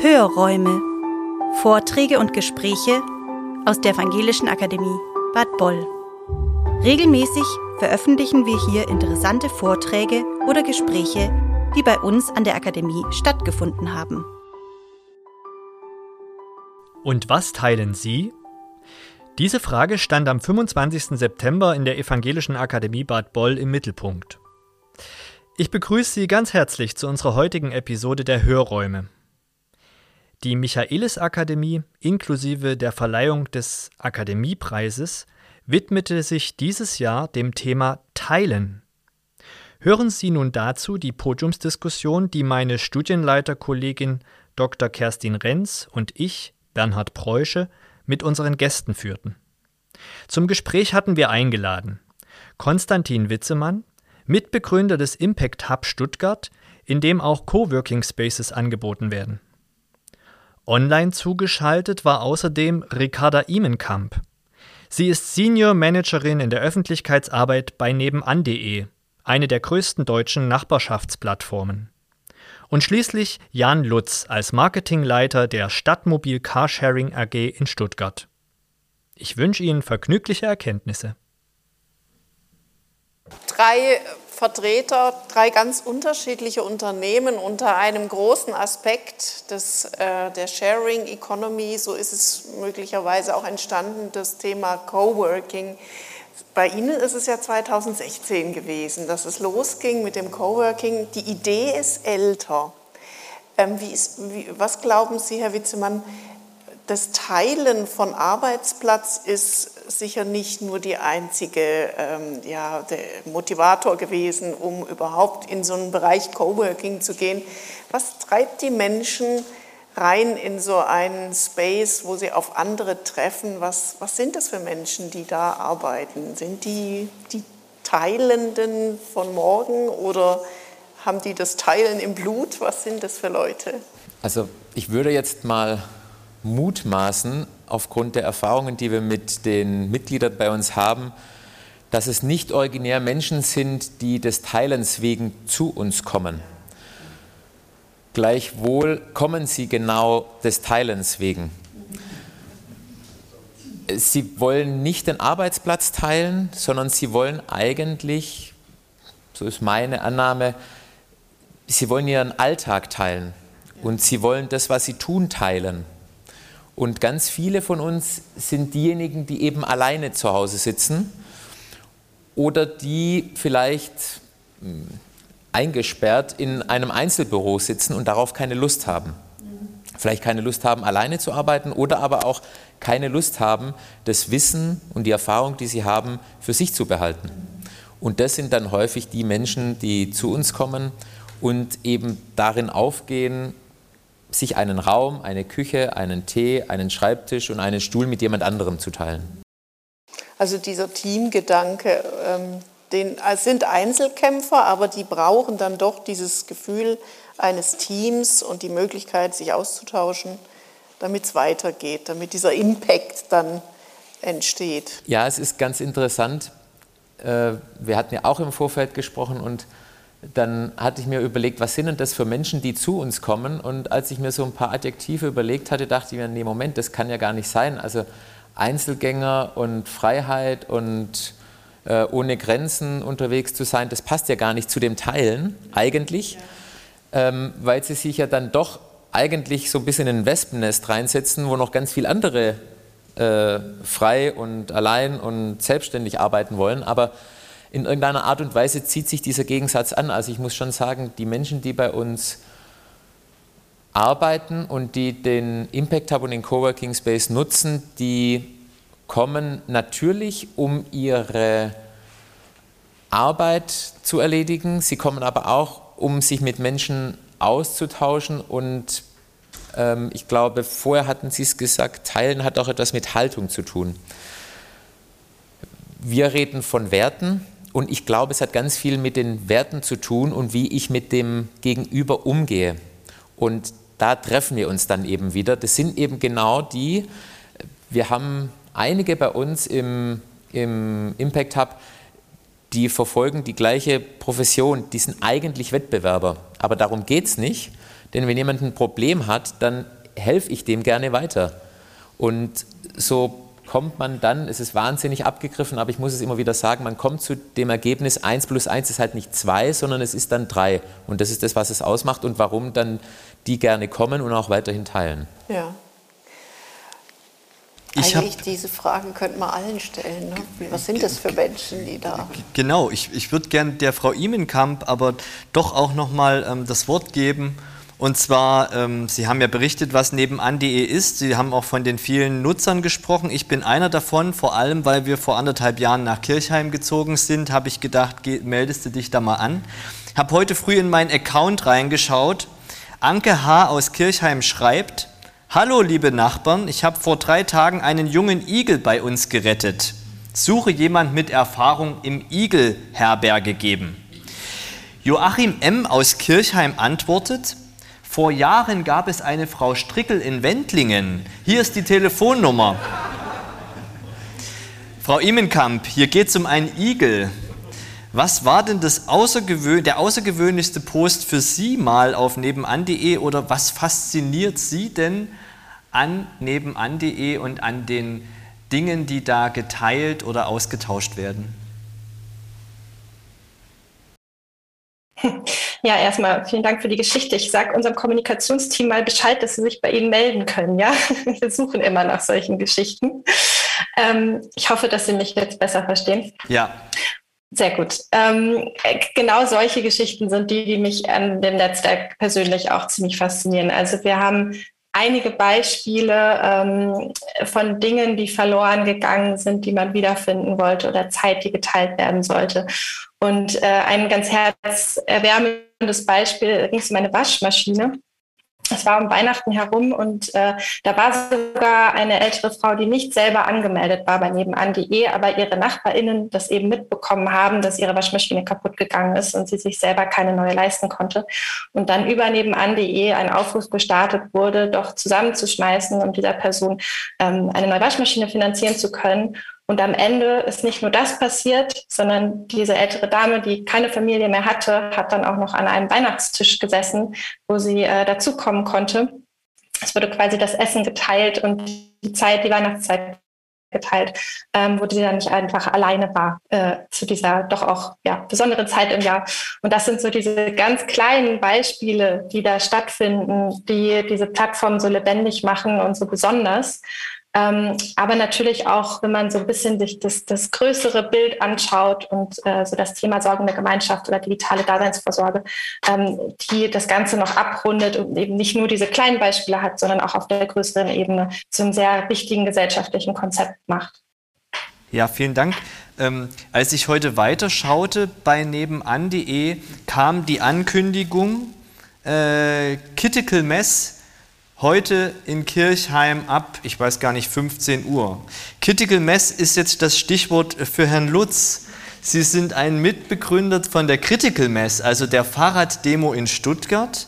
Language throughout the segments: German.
Hörräume. Vorträge und Gespräche aus der Evangelischen Akademie Bad Boll. Regelmäßig veröffentlichen wir hier interessante Vorträge oder Gespräche, die bei uns an der Akademie stattgefunden haben. Und was teilen Sie? Diese Frage stand am 25. September in der Evangelischen Akademie Bad Boll im Mittelpunkt. Ich begrüße Sie ganz herzlich zu unserer heutigen Episode der Hörräume. Die Michaelis Akademie inklusive der Verleihung des Akademiepreises widmete sich dieses Jahr dem Thema Teilen. Hören Sie nun dazu die Podiumsdiskussion, die meine Studienleiterkollegin Dr. Kerstin Renz und ich, Bernhard Preusche, mit unseren Gästen führten. Zum Gespräch hatten wir eingeladen Konstantin Witzemann, Mitbegründer des Impact Hub Stuttgart, in dem auch Coworking Spaces angeboten werden. Online zugeschaltet war außerdem Ricarda Imenkamp. Sie ist Senior Managerin in der Öffentlichkeitsarbeit bei nebenan.de, eine der größten deutschen Nachbarschaftsplattformen. Und schließlich Jan Lutz als Marketingleiter der Stadtmobil Carsharing AG in Stuttgart. Ich wünsche Ihnen vergnügliche Erkenntnisse. Drei Vertreter, drei ganz unterschiedliche Unternehmen unter einem großen Aspekt des, äh, der Sharing Economy. So ist es möglicherweise auch entstanden, das Thema Coworking. Bei Ihnen ist es ja 2016 gewesen, dass es losging mit dem Coworking. Die Idee ist älter. Ähm, wie ist, wie, was glauben Sie, Herr Witzemann, das Teilen von Arbeitsplatz ist sicher nicht nur die einzige ähm, ja, Motivator gewesen, um überhaupt in so einen Bereich Coworking zu gehen. Was treibt die Menschen rein in so einen Space, wo sie auf andere treffen? Was, was sind das für Menschen, die da arbeiten? Sind die die Teilenden von morgen oder haben die das Teilen im Blut? Was sind das für Leute? Also ich würde jetzt mal mutmaßen, aufgrund der Erfahrungen, die wir mit den Mitgliedern bei uns haben, dass es nicht originär Menschen sind, die des Teilens wegen zu uns kommen. Gleichwohl kommen sie genau des Teilens wegen. Sie wollen nicht den Arbeitsplatz teilen, sondern sie wollen eigentlich, so ist meine Annahme, sie wollen ihren Alltag teilen und sie wollen das, was sie tun, teilen. Und ganz viele von uns sind diejenigen, die eben alleine zu Hause sitzen oder die vielleicht hm, eingesperrt in einem Einzelbüro sitzen und darauf keine Lust haben. Vielleicht keine Lust haben, alleine zu arbeiten oder aber auch keine Lust haben, das Wissen und die Erfahrung, die sie haben, für sich zu behalten. Und das sind dann häufig die Menschen, die zu uns kommen und eben darin aufgehen, sich einen Raum, eine Küche, einen Tee, einen Schreibtisch und einen Stuhl mit jemand anderem zu teilen. Also dieser Teamgedanke, ähm, den, es sind Einzelkämpfer, aber die brauchen dann doch dieses Gefühl eines Teams und die Möglichkeit, sich auszutauschen, damit es weitergeht, damit dieser Impact dann entsteht. Ja, es ist ganz interessant. Äh, wir hatten ja auch im Vorfeld gesprochen und dann hatte ich mir überlegt, was sind denn das für Menschen, die zu uns kommen? Und als ich mir so ein paar Adjektive überlegt hatte, dachte ich mir, nee, Moment, das kann ja gar nicht sein. Also Einzelgänger und Freiheit und äh, ohne Grenzen unterwegs zu sein, das passt ja gar nicht zu dem Teilen eigentlich, ja. ähm, weil sie sich ja dann doch eigentlich so ein bisschen in ein Wespennest reinsetzen, wo noch ganz viele andere äh, frei und allein und selbstständig arbeiten wollen. Aber in irgendeiner Art und Weise zieht sich dieser Gegensatz an. Also ich muss schon sagen, die Menschen, die bei uns arbeiten und die den Impact Hub und den Coworking Space nutzen, die kommen natürlich, um ihre Arbeit zu erledigen. Sie kommen aber auch, um sich mit Menschen auszutauschen und ähm, ich glaube, vorher hatten Sie es gesagt, Teilen hat auch etwas mit Haltung zu tun. Wir reden von Werten, und ich glaube, es hat ganz viel mit den Werten zu tun und wie ich mit dem Gegenüber umgehe. Und da treffen wir uns dann eben wieder. Das sind eben genau die, wir haben einige bei uns im, im Impact Hub, die verfolgen die gleiche Profession, die sind eigentlich Wettbewerber. Aber darum geht es nicht. Denn wenn jemand ein Problem hat, dann helfe ich dem gerne weiter. Und so kommt man dann, es ist wahnsinnig abgegriffen, aber ich muss es immer wieder sagen, man kommt zu dem Ergebnis, 1 plus 1 ist halt nicht 2, sondern es ist dann 3. Und das ist das, was es ausmacht und warum dann die gerne kommen und auch weiterhin teilen. Ja. Ich Eigentlich diese Fragen könnte man allen stellen. Ne? Was sind das für Menschen, die da? Genau, ich, ich würde gerne der Frau Imenkamp aber doch auch noch mal ähm, das Wort geben. Und zwar, ähm, Sie haben ja berichtet, was nebenan.de ist. Sie haben auch von den vielen Nutzern gesprochen. Ich bin einer davon, vor allem, weil wir vor anderthalb Jahren nach Kirchheim gezogen sind, habe ich gedacht, geh, meldest du dich da mal an. Habe heute früh in meinen Account reingeschaut. Anke H. aus Kirchheim schreibt, Hallo liebe Nachbarn, ich habe vor drei Tagen einen jungen Igel bei uns gerettet. Suche jemand mit Erfahrung im Igelherberge geben. Joachim M. aus Kirchheim antwortet, vor Jahren gab es eine Frau Strickel in Wendlingen. Hier ist die Telefonnummer. Frau Imenkamp, hier geht es um einen Igel. Was war denn das Außergewö der außergewöhnlichste Post für Sie mal auf nebenan.de oder was fasziniert Sie denn an nebenan.de und an den Dingen, die da geteilt oder ausgetauscht werden? Ja, erstmal vielen Dank für die Geschichte. Ich sage unserem Kommunikationsteam mal Bescheid, dass sie sich bei Ihnen melden können. Ja, wir suchen immer nach solchen Geschichten. Ähm, ich hoffe, dass Sie mich jetzt besser verstehen. Ja. Sehr gut. Ähm, genau solche Geschichten sind die, die mich an dem Netzwerk persönlich auch ziemlich faszinieren. Also wir haben einige Beispiele ähm, von Dingen, die verloren gegangen sind, die man wiederfinden wollte oder Zeit, die geteilt werden sollte. Und äh, ein ganz herzerwärmendes Beispiel, ging es um eine Waschmaschine es war um Weihnachten herum und äh, da war sogar eine ältere Frau, die nicht selber angemeldet war bei nebenan.de, aber ihre NachbarInnen das eben mitbekommen haben, dass ihre Waschmaschine kaputt gegangen ist und sie sich selber keine neue leisten konnte. Und dann über nebenan.de ein Aufruf gestartet wurde, doch zusammenzuschmeißen und dieser Person ähm, eine neue Waschmaschine finanzieren zu können. Und am Ende ist nicht nur das passiert, sondern diese ältere Dame, die keine Familie mehr hatte, hat dann auch noch an einem Weihnachtstisch gesessen, wo sie äh, dazukommen konnte. Es wurde quasi das Essen geteilt und die Zeit, die Weihnachtszeit geteilt, ähm, wo sie dann nicht einfach alleine war äh, zu dieser doch auch ja, besonderen Zeit im Jahr. Und das sind so diese ganz kleinen Beispiele, die da stattfinden, die diese Plattform so lebendig machen und so besonders. Ähm, aber natürlich auch, wenn man so ein bisschen sich das, das größere Bild anschaut und äh, so das Thema sorgende Gemeinschaft oder digitale Daseinsvorsorge, ähm, die das Ganze noch abrundet und eben nicht nur diese kleinen Beispiele hat, sondern auch auf der größeren Ebene zu einem sehr wichtigen gesellschaftlichen Konzept macht. Ja, vielen Dank. Ähm, als ich heute weiterschaute bei nebenan.de, kam die Ankündigung, äh, Kittical Mess Heute in Kirchheim ab, ich weiß gar nicht, 15 Uhr. Critical Mess ist jetzt das Stichwort für Herrn Lutz. Sie sind ein Mitbegründer von der Critical Mess, also der Fahrraddemo in Stuttgart.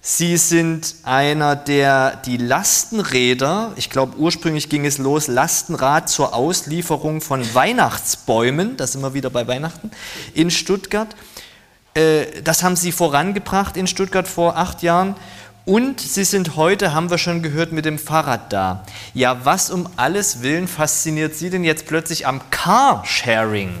Sie sind einer, der die Lastenräder, ich glaube ursprünglich ging es los, Lastenrad zur Auslieferung von Weihnachtsbäumen, das wir wieder bei Weihnachten, in Stuttgart. Äh, das haben Sie vorangebracht in Stuttgart vor acht Jahren. Und Sie sind heute, haben wir schon gehört, mit dem Fahrrad da. Ja, was um alles Willen fasziniert Sie denn jetzt plötzlich am Carsharing?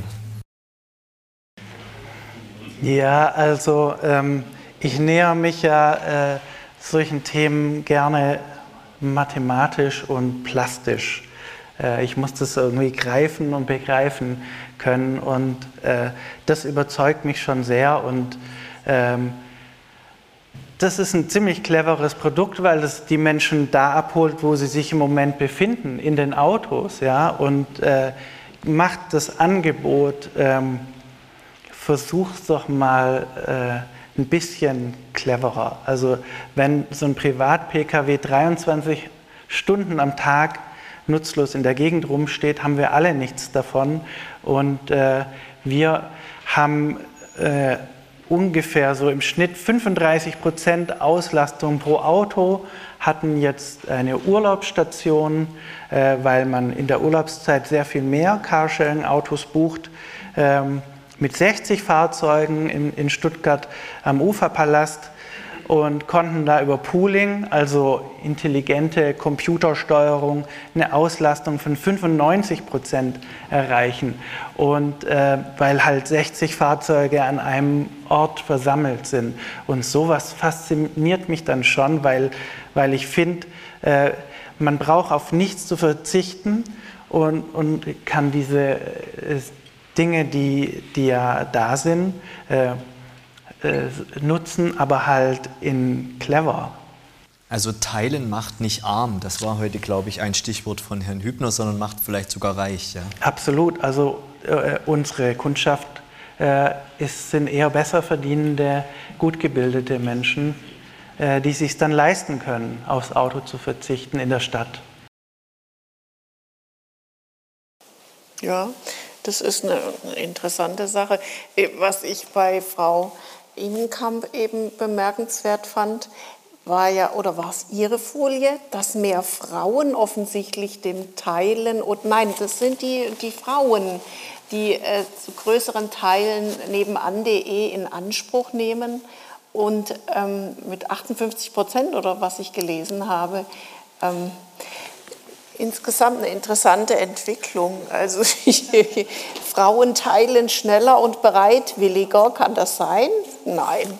Ja, also ähm, ich näher mich ja äh, solchen Themen gerne mathematisch und plastisch. Äh, ich muss das irgendwie greifen und begreifen können und äh, das überzeugt mich schon sehr und ähm, das ist ein ziemlich cleveres Produkt, weil es die Menschen da abholt, wo sie sich im Moment befinden, in den Autos, ja, und äh, macht das Angebot, ähm, versucht doch mal äh, ein bisschen cleverer. Also wenn so ein Privat-Pkw 23 Stunden am Tag nutzlos in der Gegend rumsteht, haben wir alle nichts davon. Und äh, wir haben äh, ungefähr so im Schnitt 35 Prozent Auslastung pro Auto, hatten jetzt eine Urlaubsstation, äh, weil man in der Urlaubszeit sehr viel mehr Carsharing-Autos bucht. Ähm, mit 60 Fahrzeugen in, in Stuttgart am Uferpalast. Und konnten da über Pooling, also intelligente Computersteuerung, eine Auslastung von 95 Prozent erreichen. Und äh, weil halt 60 Fahrzeuge an einem Ort versammelt sind. Und sowas fasziniert mich dann schon, weil, weil ich finde, äh, man braucht auf nichts zu verzichten und, und kann diese äh, Dinge, die, die ja da sind, äh, äh, nutzen, aber halt in clever. Also teilen macht nicht arm. Das war heute, glaube ich, ein Stichwort von Herrn Hübner, sondern macht vielleicht sogar reich. Ja? Absolut. Also äh, unsere Kundschaft äh, ist, sind eher besser verdienende, gut gebildete Menschen, äh, die sich dann leisten können, aufs Auto zu verzichten in der Stadt. Ja, das ist eine interessante Sache. Äh, was ich bei Frau Ingenkamp eben bemerkenswert fand, war ja, oder war es Ihre Folie, dass mehr Frauen offensichtlich dem Teilen, und nein, das sind die, die Frauen, die äh, zu größeren Teilen nebenan.de in Anspruch nehmen und ähm, mit 58 Prozent oder was ich gelesen habe, ähm, insgesamt eine interessante Entwicklung. Also Frauen teilen schneller und bereitwilliger, kann das sein? Nein.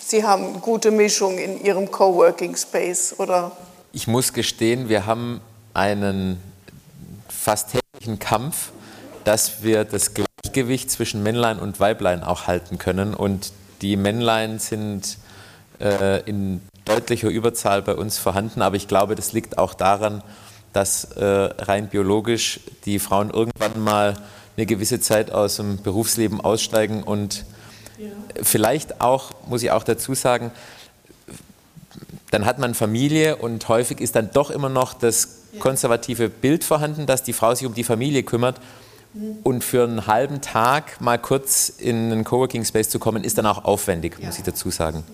Sie haben gute Mischung in Ihrem Coworking Space, oder? Ich muss gestehen, wir haben einen fast täglichen Kampf, dass wir das Gleichgewicht zwischen Männlein und Weiblein auch halten können. Und die Männlein sind äh, in deutlicher Überzahl bei uns vorhanden, aber ich glaube, das liegt auch daran, dass äh, rein biologisch die Frauen irgendwann mal eine gewisse Zeit aus dem Berufsleben aussteigen und ja. vielleicht auch, muss ich auch dazu sagen, dann hat man Familie und häufig ist dann doch immer noch das konservative Bild vorhanden, dass die Frau sich um die Familie kümmert. Mhm. Und für einen halben Tag mal kurz in einen Coworking Space zu kommen, ist dann auch aufwendig, ja. muss ich dazu sagen.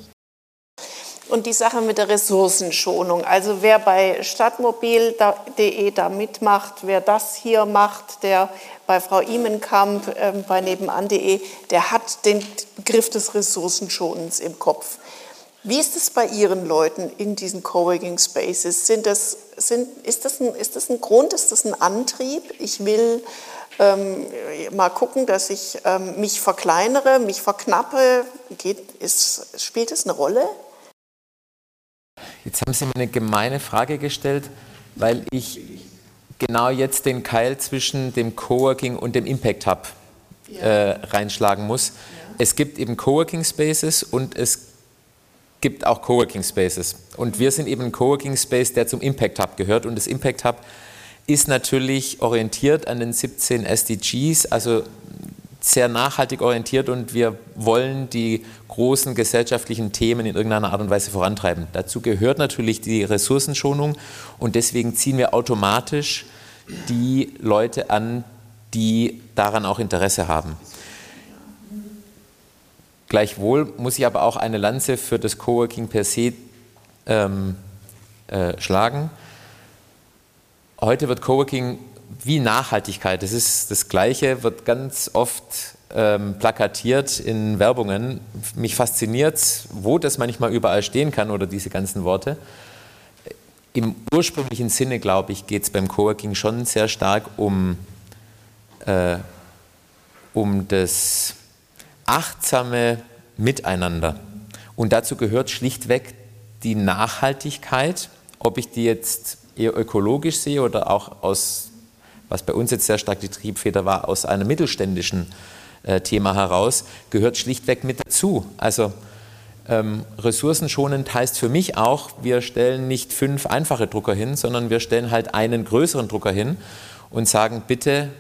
Und die Sache mit der Ressourcenschonung. Also wer bei stadtmobil.de da mitmacht, wer das hier macht, der bei Frau Imenkamp äh, bei nebenan.de, der hat den Begriff des Ressourcenschonens im Kopf. Wie ist es bei Ihren Leuten in diesen Coworking Spaces? Sind das, sind, ist, das ein, ist das ein Grund, ist das ein Antrieb? Ich will ähm, mal gucken, dass ich ähm, mich verkleinere, mich verknappe. Geht, ist, spielt das eine Rolle? Jetzt haben Sie mir eine gemeine Frage gestellt, weil ich genau jetzt den Keil zwischen dem Coworking und dem Impact Hub äh, reinschlagen muss. Ja. Es gibt eben Coworking Spaces und es gibt auch Coworking Spaces. Und wir sind eben ein Coworking Space, der zum Impact Hub gehört. Und das Impact Hub ist natürlich orientiert an den 17 SDGs, also sehr nachhaltig orientiert und wir wollen die großen gesellschaftlichen Themen in irgendeiner Art und Weise vorantreiben. Dazu gehört natürlich die Ressourcenschonung und deswegen ziehen wir automatisch die Leute an, die daran auch Interesse haben. Gleichwohl muss ich aber auch eine Lanze für das Coworking per se ähm, äh, schlagen. Heute wird Coworking wie Nachhaltigkeit, das ist das Gleiche, wird ganz oft ähm, plakatiert in Werbungen. Mich fasziniert, wo das manchmal überall stehen kann oder diese ganzen Worte. Im ursprünglichen Sinne, glaube ich, geht es beim Coworking schon sehr stark um, äh, um das achtsame Miteinander. Und dazu gehört schlichtweg die Nachhaltigkeit, ob ich die jetzt eher ökologisch sehe oder auch aus was bei uns jetzt sehr stark die Triebfeder war, aus einem mittelständischen äh, Thema heraus, gehört schlichtweg mit dazu. Also ähm, ressourcenschonend heißt für mich auch, wir stellen nicht fünf einfache Drucker hin, sondern wir stellen halt einen größeren Drucker hin und sagen, bitte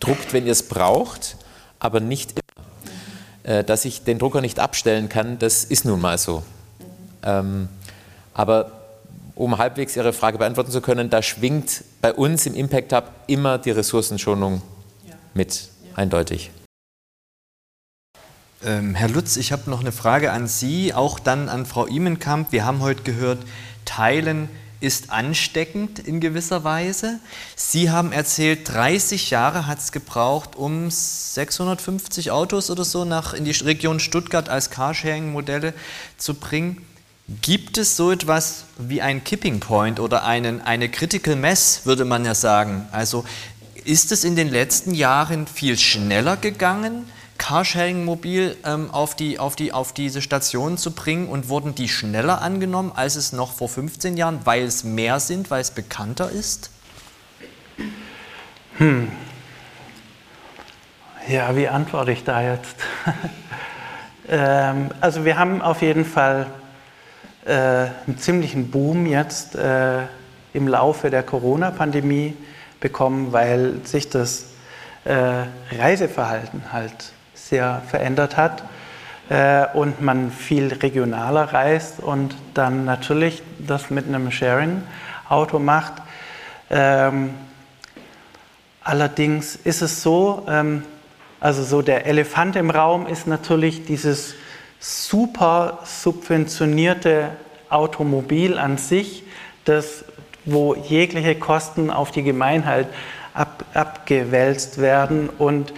druckt, wenn ihr es braucht, aber nicht immer. Äh, dass ich den Drucker nicht abstellen kann, das ist nun mal so. Ähm, aber um halbwegs Ihre Frage beantworten zu können, da schwingt bei uns im Impact Hub immer die Ressourcenschonung ja. mit, ja. eindeutig. Ähm, Herr Lutz, ich habe noch eine Frage an Sie, auch dann an Frau Imenkamp. Wir haben heute gehört, Teilen ist ansteckend in gewisser Weise. Sie haben erzählt, 30 Jahre hat es gebraucht, um 650 Autos oder so nach in die Region Stuttgart als Carsharing-Modelle zu bringen. Gibt es so etwas wie ein Kipping Point oder einen, eine Critical Mass, würde man ja sagen? Also ist es in den letzten Jahren viel schneller gegangen, Carsharing mobil ähm, auf, die, auf, die, auf diese Stationen zu bringen und wurden die schneller angenommen, als es noch vor 15 Jahren, weil es mehr sind, weil es bekannter ist? Hm. Ja, wie antworte ich da jetzt? ähm, also wir haben auf jeden Fall äh, einen ziemlichen Boom jetzt äh, im Laufe der Corona-Pandemie bekommen, weil sich das äh, Reiseverhalten halt sehr verändert hat äh, und man viel regionaler reist und dann natürlich das mit einem Sharing-Auto macht. Ähm, allerdings ist es so, ähm, also so der Elefant im Raum ist natürlich dieses super subventionierte Automobil an sich, das, wo jegliche Kosten auf die Gemeinheit ab, abgewälzt werden und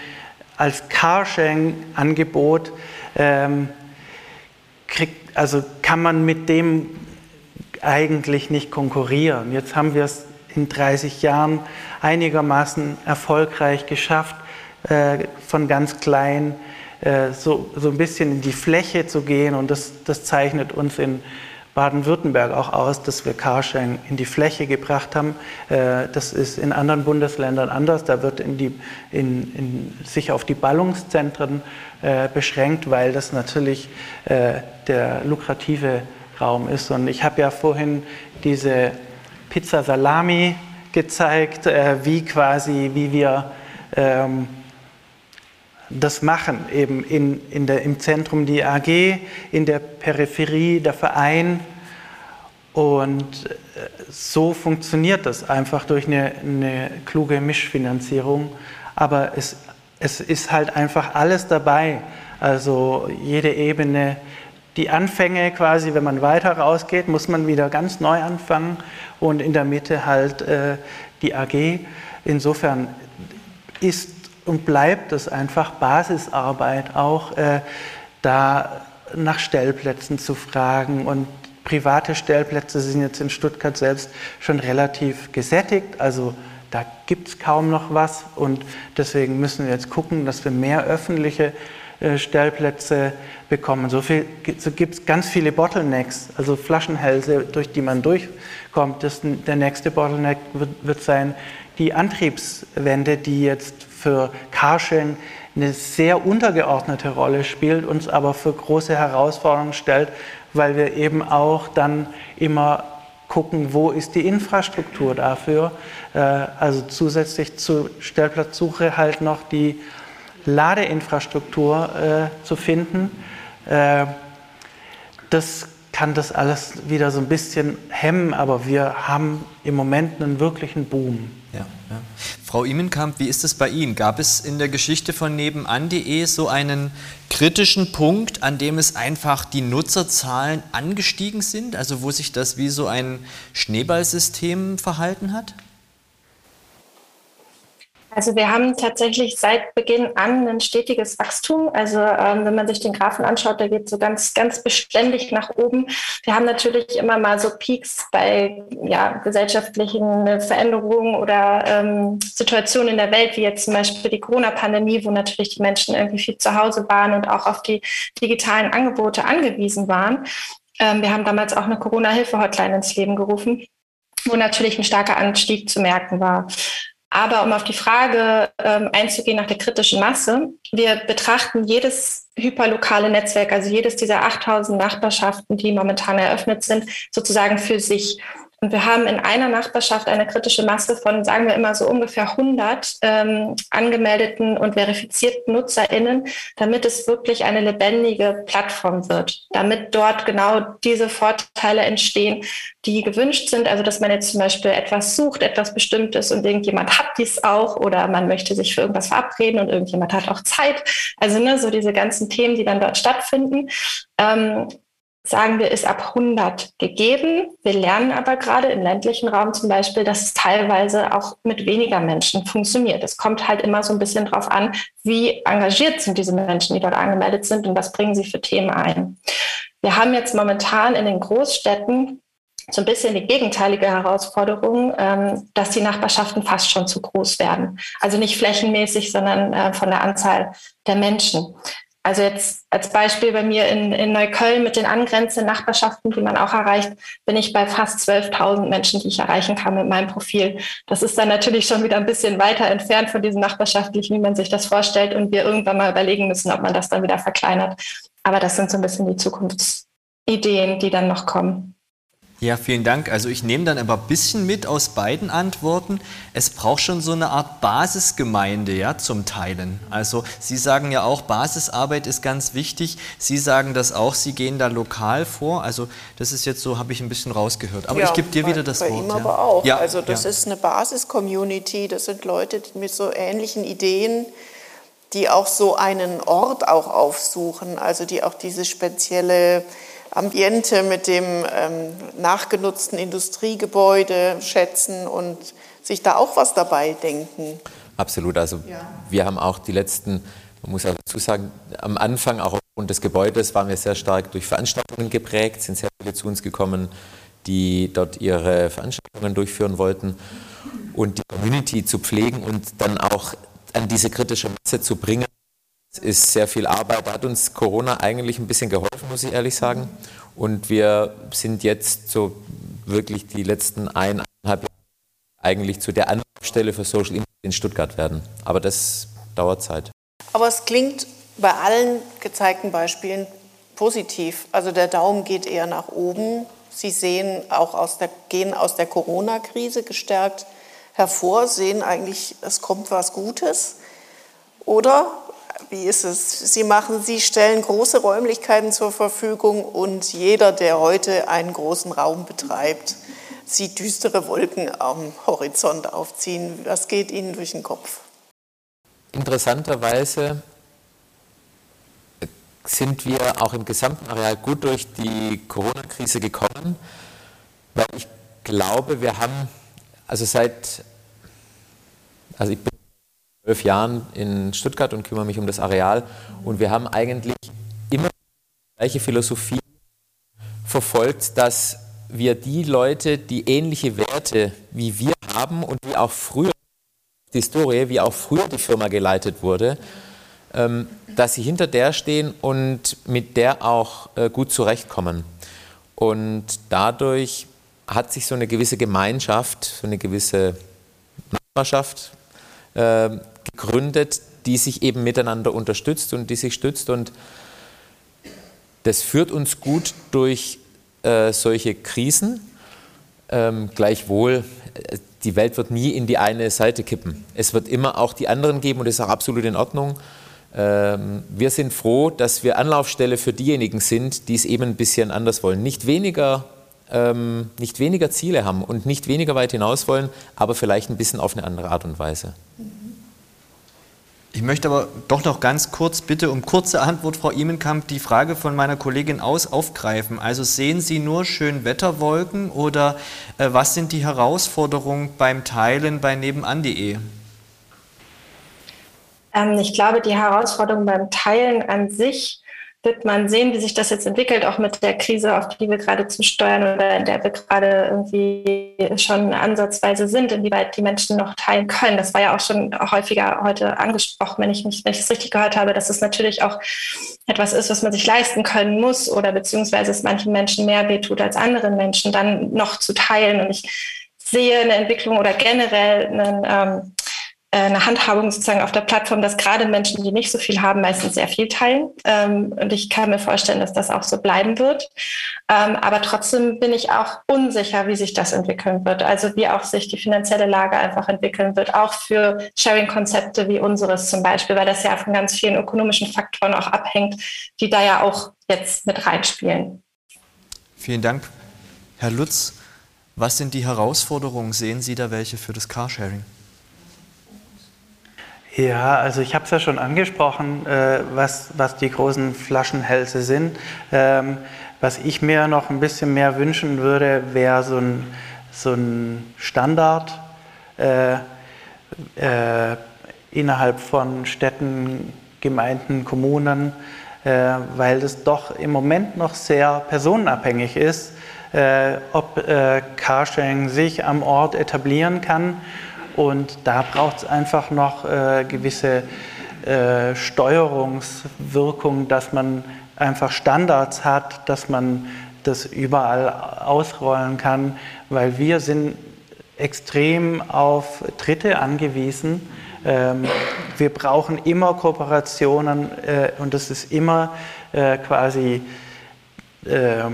als Carsharing-Angebot ähm, also kann man mit dem eigentlich nicht konkurrieren. Jetzt haben wir es in 30 Jahren einigermaßen erfolgreich geschafft, äh, von ganz klein so, so ein bisschen in die Fläche zu gehen und das, das zeichnet uns in Baden-Württemberg auch aus, dass wir Carsharing in die Fläche gebracht haben. Äh, das ist in anderen Bundesländern anders. Da wird in die, in, in, sich auf die Ballungszentren äh, beschränkt, weil das natürlich äh, der lukrative Raum ist. Und ich habe ja vorhin diese Pizza Salami gezeigt, wie quasi, wie wir ähm, das machen, eben in, in der, im Zentrum die AG, in der Peripherie der Verein. Und äh, so funktioniert das einfach durch eine, eine kluge Mischfinanzierung. Aber es, es ist halt einfach alles dabei. Also jede Ebene, die Anfänge quasi, wenn man weiter rausgeht, muss man wieder ganz neu anfangen und in der Mitte halt äh, die AG. Insofern ist und bleibt es einfach Basisarbeit, auch äh, da nach Stellplätzen zu fragen. Und private Stellplätze sind jetzt in Stuttgart selbst schon relativ gesättigt. Also da gibt es kaum noch was. Und deswegen müssen wir jetzt gucken, dass wir mehr öffentliche äh, Stellplätze bekommen. So, so gibt es ganz viele Bottlenecks, also Flaschenhälse, durch die man durchkommt. Das, der nächste Bottleneck wird, wird sein die Antriebswende, die jetzt für Carsharing eine sehr untergeordnete Rolle spielt, uns aber für große Herausforderungen stellt, weil wir eben auch dann immer gucken, wo ist die Infrastruktur dafür. Äh, also zusätzlich zur Stellplatzsuche halt noch die Ladeinfrastruktur äh, zu finden. Äh, das kann das alles wieder so ein bisschen hemmen, aber wir haben im Moment einen wirklichen Boom. Ja, ja. Frau Imenkamp, wie ist es bei Ihnen? Gab es in der Geschichte von nebenan.de so einen kritischen Punkt, an dem es einfach die Nutzerzahlen angestiegen sind, also wo sich das wie so ein Schneeballsystem verhalten hat? Also wir haben tatsächlich seit Beginn an ein stetiges Wachstum. Also ähm, wenn man sich den Graphen anschaut, der geht so ganz, ganz beständig nach oben. Wir haben natürlich immer mal so Peaks bei ja, gesellschaftlichen Veränderungen oder ähm, Situationen in der Welt, wie jetzt zum Beispiel die Corona-Pandemie, wo natürlich die Menschen irgendwie viel zu Hause waren und auch auf die digitalen Angebote angewiesen waren. Ähm, wir haben damals auch eine Corona-Hilfe-Hotline ins Leben gerufen wo natürlich ein starker Anstieg zu merken war. Aber um auf die Frage ähm, einzugehen nach der kritischen Masse, wir betrachten jedes hyperlokale Netzwerk, also jedes dieser 8000 Nachbarschaften, die momentan eröffnet sind, sozusagen für sich. Und wir haben in einer Nachbarschaft eine kritische Masse von, sagen wir immer so ungefähr 100 ähm, angemeldeten und verifizierten NutzerInnen, damit es wirklich eine lebendige Plattform wird, damit dort genau diese Vorteile entstehen, die gewünscht sind. Also, dass man jetzt zum Beispiel etwas sucht, etwas Bestimmtes und irgendjemand hat dies auch oder man möchte sich für irgendwas verabreden und irgendjemand hat auch Zeit. Also, ne, so diese ganzen Themen, die dann dort stattfinden. Ähm, sagen wir, ist ab 100 gegeben. Wir lernen aber gerade im ländlichen Raum zum Beispiel, dass es teilweise auch mit weniger Menschen funktioniert. Es kommt halt immer so ein bisschen drauf an, wie engagiert sind diese Menschen, die dort angemeldet sind und was bringen sie für Themen ein. Wir haben jetzt momentan in den Großstädten so ein bisschen die gegenteilige Herausforderung, ähm, dass die Nachbarschaften fast schon zu groß werden. Also nicht flächenmäßig, sondern äh, von der Anzahl der Menschen. Also jetzt als Beispiel bei mir in, in Neukölln mit den angrenzenden Nachbarschaften, die man auch erreicht, bin ich bei fast 12.000 Menschen, die ich erreichen kann mit meinem Profil. Das ist dann natürlich schon wieder ein bisschen weiter entfernt von diesem nachbarschaftlichen, wie man sich das vorstellt und wir irgendwann mal überlegen müssen, ob man das dann wieder verkleinert. Aber das sind so ein bisschen die Zukunftsideen, die dann noch kommen. Ja, vielen Dank. Also ich nehme dann aber ein bisschen mit aus beiden Antworten. Es braucht schon so eine Art Basisgemeinde ja, zum Teilen. Also Sie sagen ja auch, Basisarbeit ist ganz wichtig. Sie sagen das auch, Sie gehen da lokal vor. Also das ist jetzt so, habe ich ein bisschen rausgehört. Aber ja, ich gebe dir bei, wieder das bei Wort. Ihm ja. aber auch. Ja, also das ist eine Basis-Community. Das sind Leute mit so ähnlichen Ideen die auch so einen Ort auch aufsuchen, also die auch diese spezielle Ambiente mit dem ähm, nachgenutzten Industriegebäude schätzen und sich da auch was dabei denken. Absolut. Also ja. wir haben auch die letzten, man muss auch dazu sagen, am Anfang auch aufgrund des Gebäudes waren wir sehr stark durch Veranstaltungen geprägt, sind sehr viele zu uns gekommen, die dort ihre Veranstaltungen durchführen wollten. Und die Community zu pflegen und dann auch an diese kritische Masse zu bringen, ist sehr viel Arbeit. Da hat uns Corona eigentlich ein bisschen geholfen, muss ich ehrlich sagen. Und wir sind jetzt so wirklich die letzten eineinhalb Jahre eigentlich zu der Anlaufstelle für Social Impact in Stuttgart werden. Aber das dauert Zeit. Aber es klingt bei allen gezeigten Beispielen positiv. Also der Daumen geht eher nach oben. Sie sehen auch aus der, gehen aus der Corona-Krise gestärkt hervor, sehen eigentlich, es kommt was Gutes. Oder wie ist es? Sie machen, Sie stellen große Räumlichkeiten zur Verfügung und jeder, der heute einen großen Raum betreibt, sieht düstere Wolken am Horizont aufziehen. Was geht Ihnen durch den Kopf? Interessanterweise sind wir auch im gesamten Areal gut durch die Corona-Krise gekommen, weil ich glaube, wir haben, also seit, also ich bin zwölf Jahren in Stuttgart und kümmere mich um das Areal. Und wir haben eigentlich immer die gleiche Philosophie verfolgt, dass wir die Leute, die ähnliche Werte wie wir haben und wie auch früher die Historie, wie auch früher die Firma geleitet wurde, ähm, dass sie hinter der stehen und mit der auch äh, gut zurechtkommen. Und dadurch hat sich so eine gewisse Gemeinschaft, so eine gewisse Nachbarschaft ähm, gegründet, die sich eben miteinander unterstützt und die sich stützt. Und das führt uns gut durch äh, solche Krisen. Ähm, gleichwohl, äh, die Welt wird nie in die eine Seite kippen. Es wird immer auch die anderen geben und das ist auch absolut in Ordnung. Ähm, wir sind froh, dass wir Anlaufstelle für diejenigen sind, die es eben ein bisschen anders wollen. Nicht weniger, ähm, nicht weniger Ziele haben und nicht weniger weit hinaus wollen, aber vielleicht ein bisschen auf eine andere Art und Weise. Ich möchte aber doch noch ganz kurz bitte um kurze Antwort, Frau Imenkamp, die Frage von meiner Kollegin aus aufgreifen. Also sehen Sie nur Schönwetterwolken oder äh, was sind die Herausforderungen beim Teilen bei nebenan.de? Ähm, ich glaube, die Herausforderung beim Teilen an sich wird man sehen, wie sich das jetzt entwickelt, auch mit der Krise, auf die wir gerade zusteuern oder in der wir gerade irgendwie schon ansatzweise sind, inwieweit die Menschen noch teilen können. Das war ja auch schon häufiger heute angesprochen, wenn ich mich, wenn ich es richtig gehört habe, dass es natürlich auch etwas ist, was man sich leisten können muss oder beziehungsweise es manchen Menschen mehr wehtut als anderen Menschen, dann noch zu teilen. Und ich sehe eine Entwicklung oder generell einen, ähm, äh, eine Handhabung sozusagen auf der Plattform, dass gerade Menschen, die nicht so viel haben, meistens sehr viel teilen. Ähm, und ich kann mir vorstellen, dass das auch so bleiben wird. Ähm, aber trotzdem bin ich auch unsicher, wie sich das entwickeln wird. Also wie auch sich die finanzielle Lage einfach entwickeln wird, auch für Sharing-Konzepte wie unseres zum Beispiel, weil das ja von ganz vielen ökonomischen Faktoren auch abhängt, die da ja auch jetzt mit reinspielen. Vielen Dank. Herr Lutz, was sind die Herausforderungen? Sehen Sie da welche für das Carsharing? Ja, also ich habe es ja schon angesprochen, äh, was, was die großen Flaschenhälse sind. Ähm, was ich mir noch ein bisschen mehr wünschen würde, wäre so ein, so ein Standard äh, äh, innerhalb von Städten, Gemeinden, Kommunen, äh, weil es doch im Moment noch sehr personenabhängig ist, äh, ob äh, Carsharing sich am Ort etablieren kann. Und da braucht es einfach noch äh, gewisse äh, Steuerungswirkung, dass man einfach Standards hat, dass man das überall ausrollen kann, weil wir sind extrem auf Dritte angewiesen. Ähm, wir brauchen immer Kooperationen äh, und das ist immer äh, quasi, äh,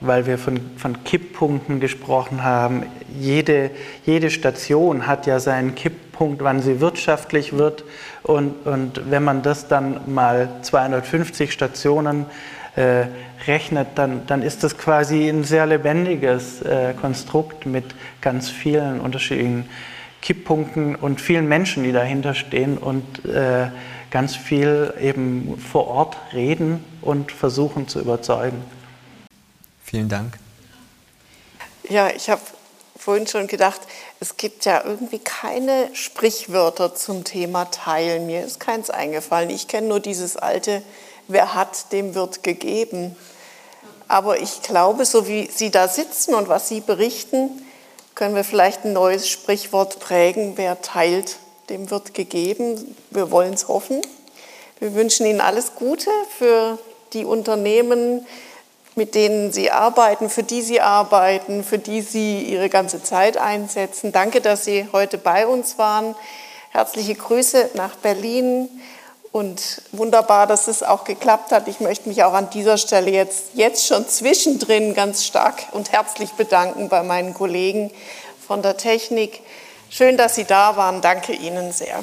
weil wir von, von Kipppunkten gesprochen haben. Jede, jede Station hat ja seinen Kipppunkt, wann sie wirtschaftlich wird. Und, und wenn man das dann mal 250 Stationen äh, rechnet, dann, dann ist das quasi ein sehr lebendiges äh, Konstrukt mit ganz vielen unterschiedlichen Kipppunkten und vielen Menschen, die dahinter stehen und äh, ganz viel eben vor Ort reden und versuchen zu überzeugen. Vielen Dank. Ja, ich habe vorhin schon gedacht, es gibt ja irgendwie keine Sprichwörter zum Thema Teilen. Mir ist keins eingefallen. Ich kenne nur dieses alte wer hat, dem wird gegeben. Aber ich glaube, so wie Sie da sitzen und was Sie berichten, können wir vielleicht ein neues Sprichwort prägen. Wer teilt, dem wird gegeben. Wir wollen es hoffen. Wir wünschen Ihnen alles Gute für die Unternehmen, mit denen Sie arbeiten, für die Sie arbeiten, für die Sie Ihre ganze Zeit einsetzen. Danke, dass Sie heute bei uns waren. Herzliche Grüße nach Berlin. Und wunderbar, dass es auch geklappt hat. Ich möchte mich auch an dieser Stelle jetzt, jetzt schon zwischendrin ganz stark und herzlich bedanken bei meinen Kollegen von der Technik. Schön, dass Sie da waren. Danke Ihnen sehr.